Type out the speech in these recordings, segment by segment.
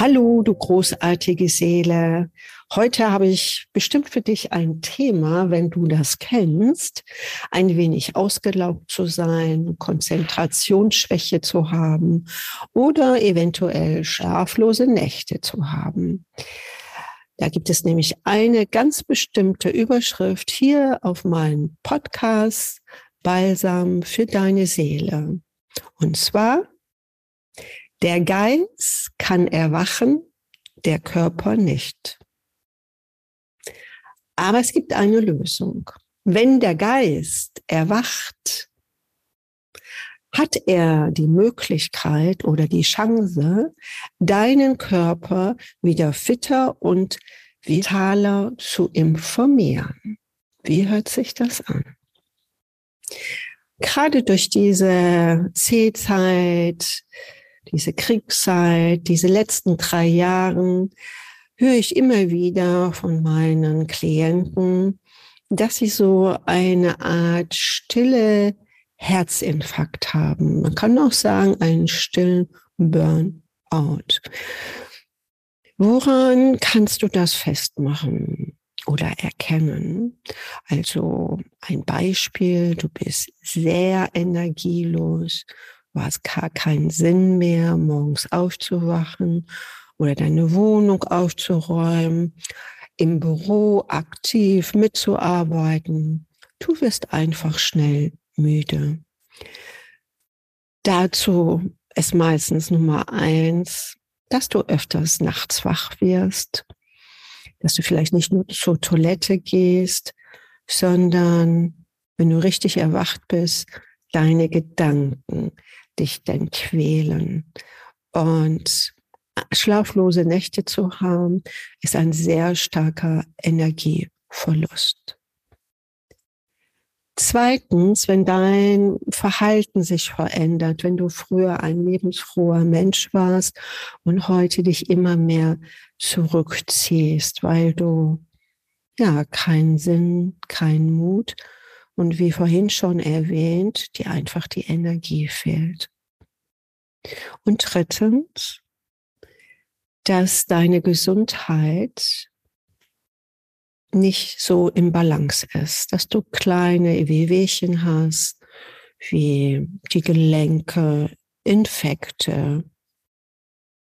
Hallo, du großartige Seele. Heute habe ich bestimmt für dich ein Thema, wenn du das kennst, ein wenig ausgelaugt zu sein, Konzentrationsschwäche zu haben oder eventuell schlaflose Nächte zu haben. Da gibt es nämlich eine ganz bestimmte Überschrift hier auf meinem Podcast Balsam für deine Seele. Und zwar der Geist kann erwachen, der Körper nicht. Aber es gibt eine Lösung. Wenn der Geist erwacht, hat er die Möglichkeit oder die Chance, deinen Körper wieder fitter und vitaler zu informieren. Wie hört sich das an? Gerade durch diese C-Zeit, diese Kriegszeit, diese letzten drei Jahren, höre ich immer wieder von meinen Klienten, dass sie so eine Art stille Herzinfarkt haben. Man kann auch sagen, einen stillen Burnout. Woran kannst du das festmachen oder erkennen? Also ein Beispiel, du bist sehr energielos, Du hast gar keinen Sinn mehr, morgens aufzuwachen oder deine Wohnung aufzuräumen, im Büro aktiv mitzuarbeiten. Du wirst einfach schnell müde. Dazu ist meistens Nummer eins, dass du öfters nachts wach wirst, dass du vielleicht nicht nur zur Toilette gehst, sondern wenn du richtig erwacht bist, deine Gedanken, dich denn quälen. Und schlaflose Nächte zu haben, ist ein sehr starker Energieverlust. Zweitens, wenn dein Verhalten sich verändert, wenn du früher ein lebensfroher Mensch warst und heute dich immer mehr zurückziehst, weil du ja keinen Sinn, keinen Mut und wie vorhin schon erwähnt, dir einfach die Energie fehlt. Und drittens, dass deine Gesundheit nicht so im Balance ist, dass du kleine Wehwehchen hast, wie die Gelenke, Infekte,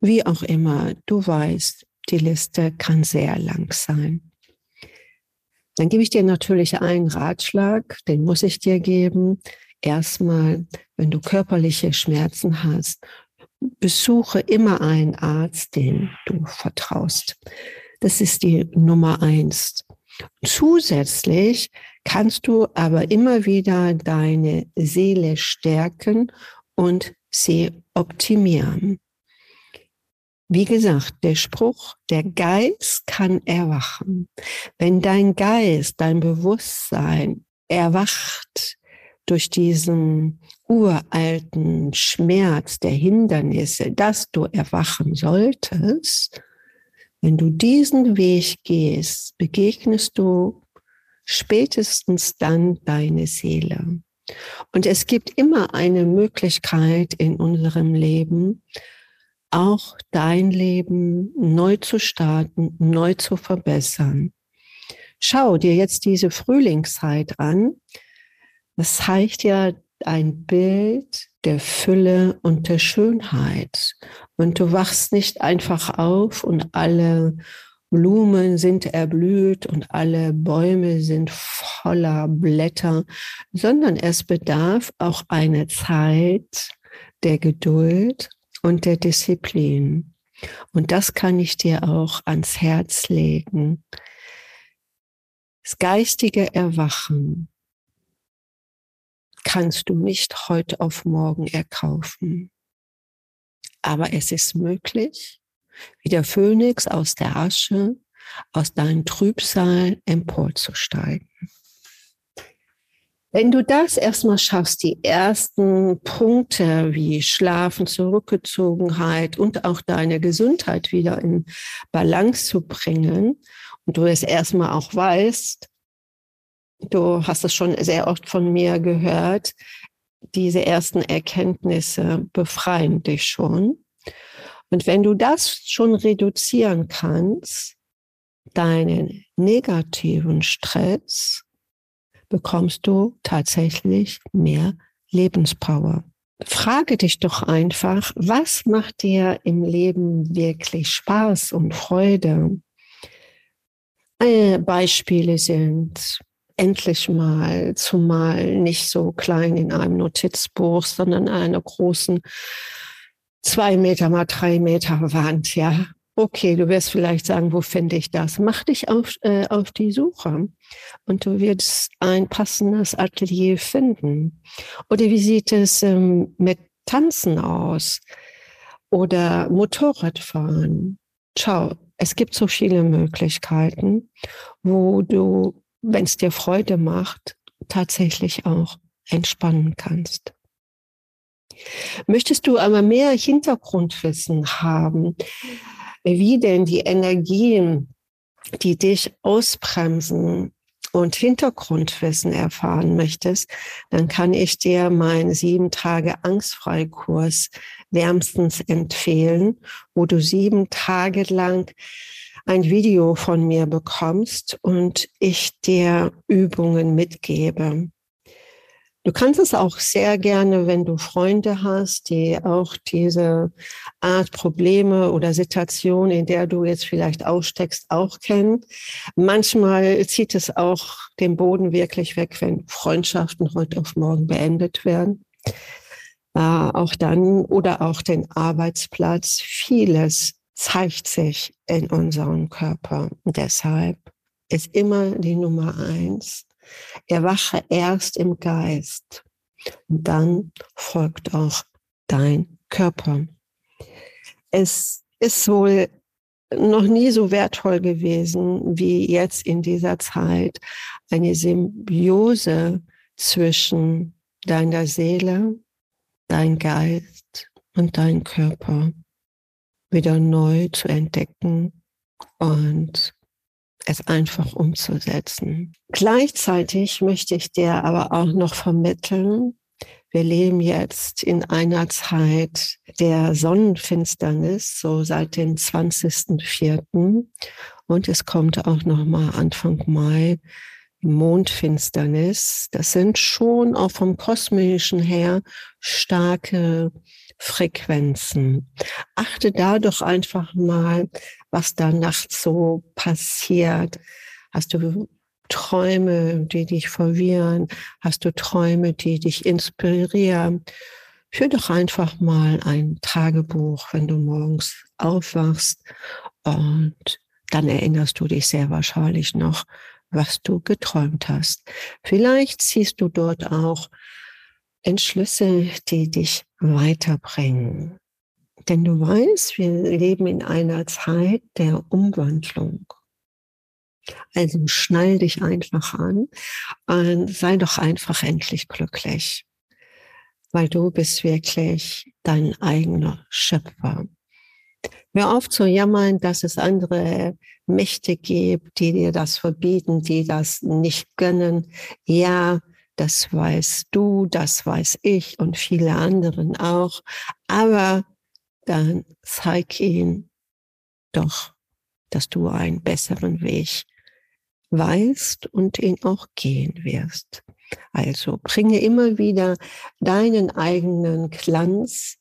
wie auch immer. Du weißt, die Liste kann sehr lang sein. Dann gebe ich dir natürlich einen Ratschlag, den muss ich dir geben. Erstmal, wenn du körperliche Schmerzen hast, besuche immer einen Arzt, den du vertraust. Das ist die Nummer eins. Zusätzlich kannst du aber immer wieder deine Seele stärken und sie optimieren. Wie gesagt, der Spruch, der Geist kann erwachen. Wenn dein Geist, dein Bewusstsein erwacht durch diesen uralten Schmerz der Hindernisse, dass du erwachen solltest, wenn du diesen Weg gehst, begegnest du spätestens dann deine Seele. Und es gibt immer eine Möglichkeit in unserem Leben, auch dein Leben neu zu starten, neu zu verbessern. Schau dir jetzt diese Frühlingszeit an. Das zeigt ja ein Bild der Fülle und der Schönheit. Und du wachst nicht einfach auf und alle Blumen sind erblüht und alle Bäume sind voller Blätter, sondern es bedarf auch eine Zeit der Geduld und der Disziplin. Und das kann ich dir auch ans Herz legen. Das geistige Erwachen kannst du nicht heute auf morgen erkaufen. Aber es ist möglich, wie der Phönix aus der Asche, aus deinem Trübsal emporzusteigen. Wenn du das erstmal schaffst, die ersten Punkte wie Schlafen, Zurückgezogenheit und auch deine Gesundheit wieder in Balance zu bringen und du es erstmal auch weißt, du hast es schon sehr oft von mir gehört, diese ersten Erkenntnisse befreien dich schon. Und wenn du das schon reduzieren kannst, deinen negativen Stress, bekommst du tatsächlich mehr Lebenspower. Frage dich doch einfach, was macht dir im Leben wirklich Spaß und Freude? Äh, Beispiele sind endlich mal, zumal nicht so klein in einem Notizbuch, sondern einer großen zwei Meter mal drei Meter Wand, ja. Okay, du wirst vielleicht sagen, wo finde ich das? Mach dich auf, äh, auf die Suche und du wirst ein passendes Atelier finden. Oder wie sieht es ähm, mit Tanzen aus? Oder Motorradfahren? Schau, es gibt so viele Möglichkeiten, wo du, wenn es dir Freude macht, tatsächlich auch entspannen kannst. Möchtest du aber mehr Hintergrundwissen haben, wie denn die Energien, die dich ausbremsen und Hintergrundwissen erfahren möchtest, dann kann ich dir meinen sieben Tage Angstfreikurs wärmstens empfehlen, wo du sieben Tage lang ein Video von mir bekommst und ich dir Übungen mitgebe. Du kannst es auch sehr gerne, wenn du Freunde hast, die auch diese Art Probleme oder Situation, in der du jetzt vielleicht aussteckst, auch kennen. Manchmal zieht es auch den Boden wirklich weg, wenn Freundschaften heute auf morgen beendet werden. Äh, auch dann oder auch den Arbeitsplatz. Vieles zeigt sich in unserem Körper. Und deshalb ist immer die Nummer eins Erwache erst im Geist. Und dann folgt auch dein Körper. Es ist wohl noch nie so wertvoll gewesen wie jetzt in dieser Zeit eine Symbiose zwischen deiner Seele, dein Geist und dein Körper wieder neu zu entdecken und es einfach umzusetzen. Gleichzeitig möchte ich dir aber auch noch vermitteln, wir leben jetzt in einer Zeit der Sonnenfinsternis, so seit dem 20.04. Und es kommt auch noch mal Anfang Mai Mondfinsternis. Das sind schon auch vom kosmischen her starke Frequenzen. Achte da doch einfach mal, was da nachts so passiert. Hast du Träume, die dich verwirren? Hast du Träume, die dich inspirieren? Führ doch einfach mal ein Tagebuch, wenn du morgens aufwachst und dann erinnerst du dich sehr wahrscheinlich noch, was du geträumt hast. Vielleicht ziehst du dort auch Entschlüsse, die dich weiterbringen. Denn du weißt, wir leben in einer Zeit der Umwandlung. Also schnall dich einfach an und sei doch einfach endlich glücklich, weil du bist wirklich dein eigener Schöpfer. Hör auf zu jammern, dass es andere Mächte gibt, die dir das verbieten, die das nicht gönnen. Ja, das weißt du, das weiß ich und viele anderen auch. Aber dann zeig ihnen doch, dass du einen besseren Weg weißt und ihn auch gehen wirst. Also bringe immer wieder deinen eigenen Glanz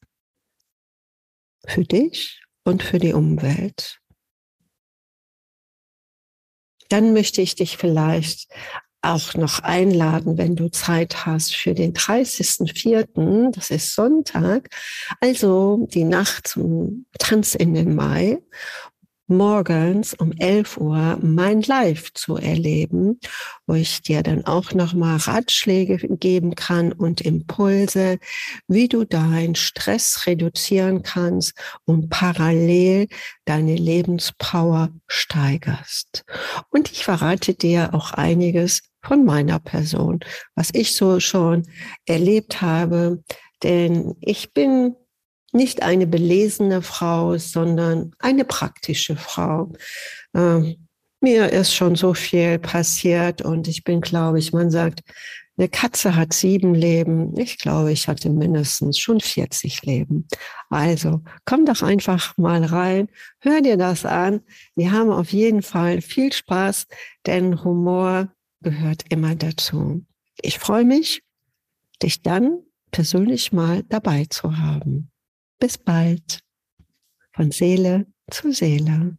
für dich und für die Umwelt. Dann möchte ich dich vielleicht auch noch einladen, wenn du Zeit hast für den 30.04., das ist Sonntag, also die Nacht zum Tanz in den Mai morgens um 11 Uhr mein Live zu erleben, wo ich dir dann auch nochmal Ratschläge geben kann und Impulse, wie du deinen Stress reduzieren kannst und parallel deine Lebenspower steigerst. Und ich verrate dir auch einiges von meiner Person, was ich so schon erlebt habe, denn ich bin nicht eine belesene Frau, sondern eine praktische Frau. Ähm, mir ist schon so viel passiert und ich bin, glaube ich, man sagt, eine Katze hat sieben Leben. Ich glaube, ich hatte mindestens schon 40 Leben. Also komm doch einfach mal rein, hör dir das an. Wir haben auf jeden Fall viel Spaß, denn Humor gehört immer dazu. Ich freue mich, dich dann persönlich mal dabei zu haben. Bis bald. Von Seele zu Seele.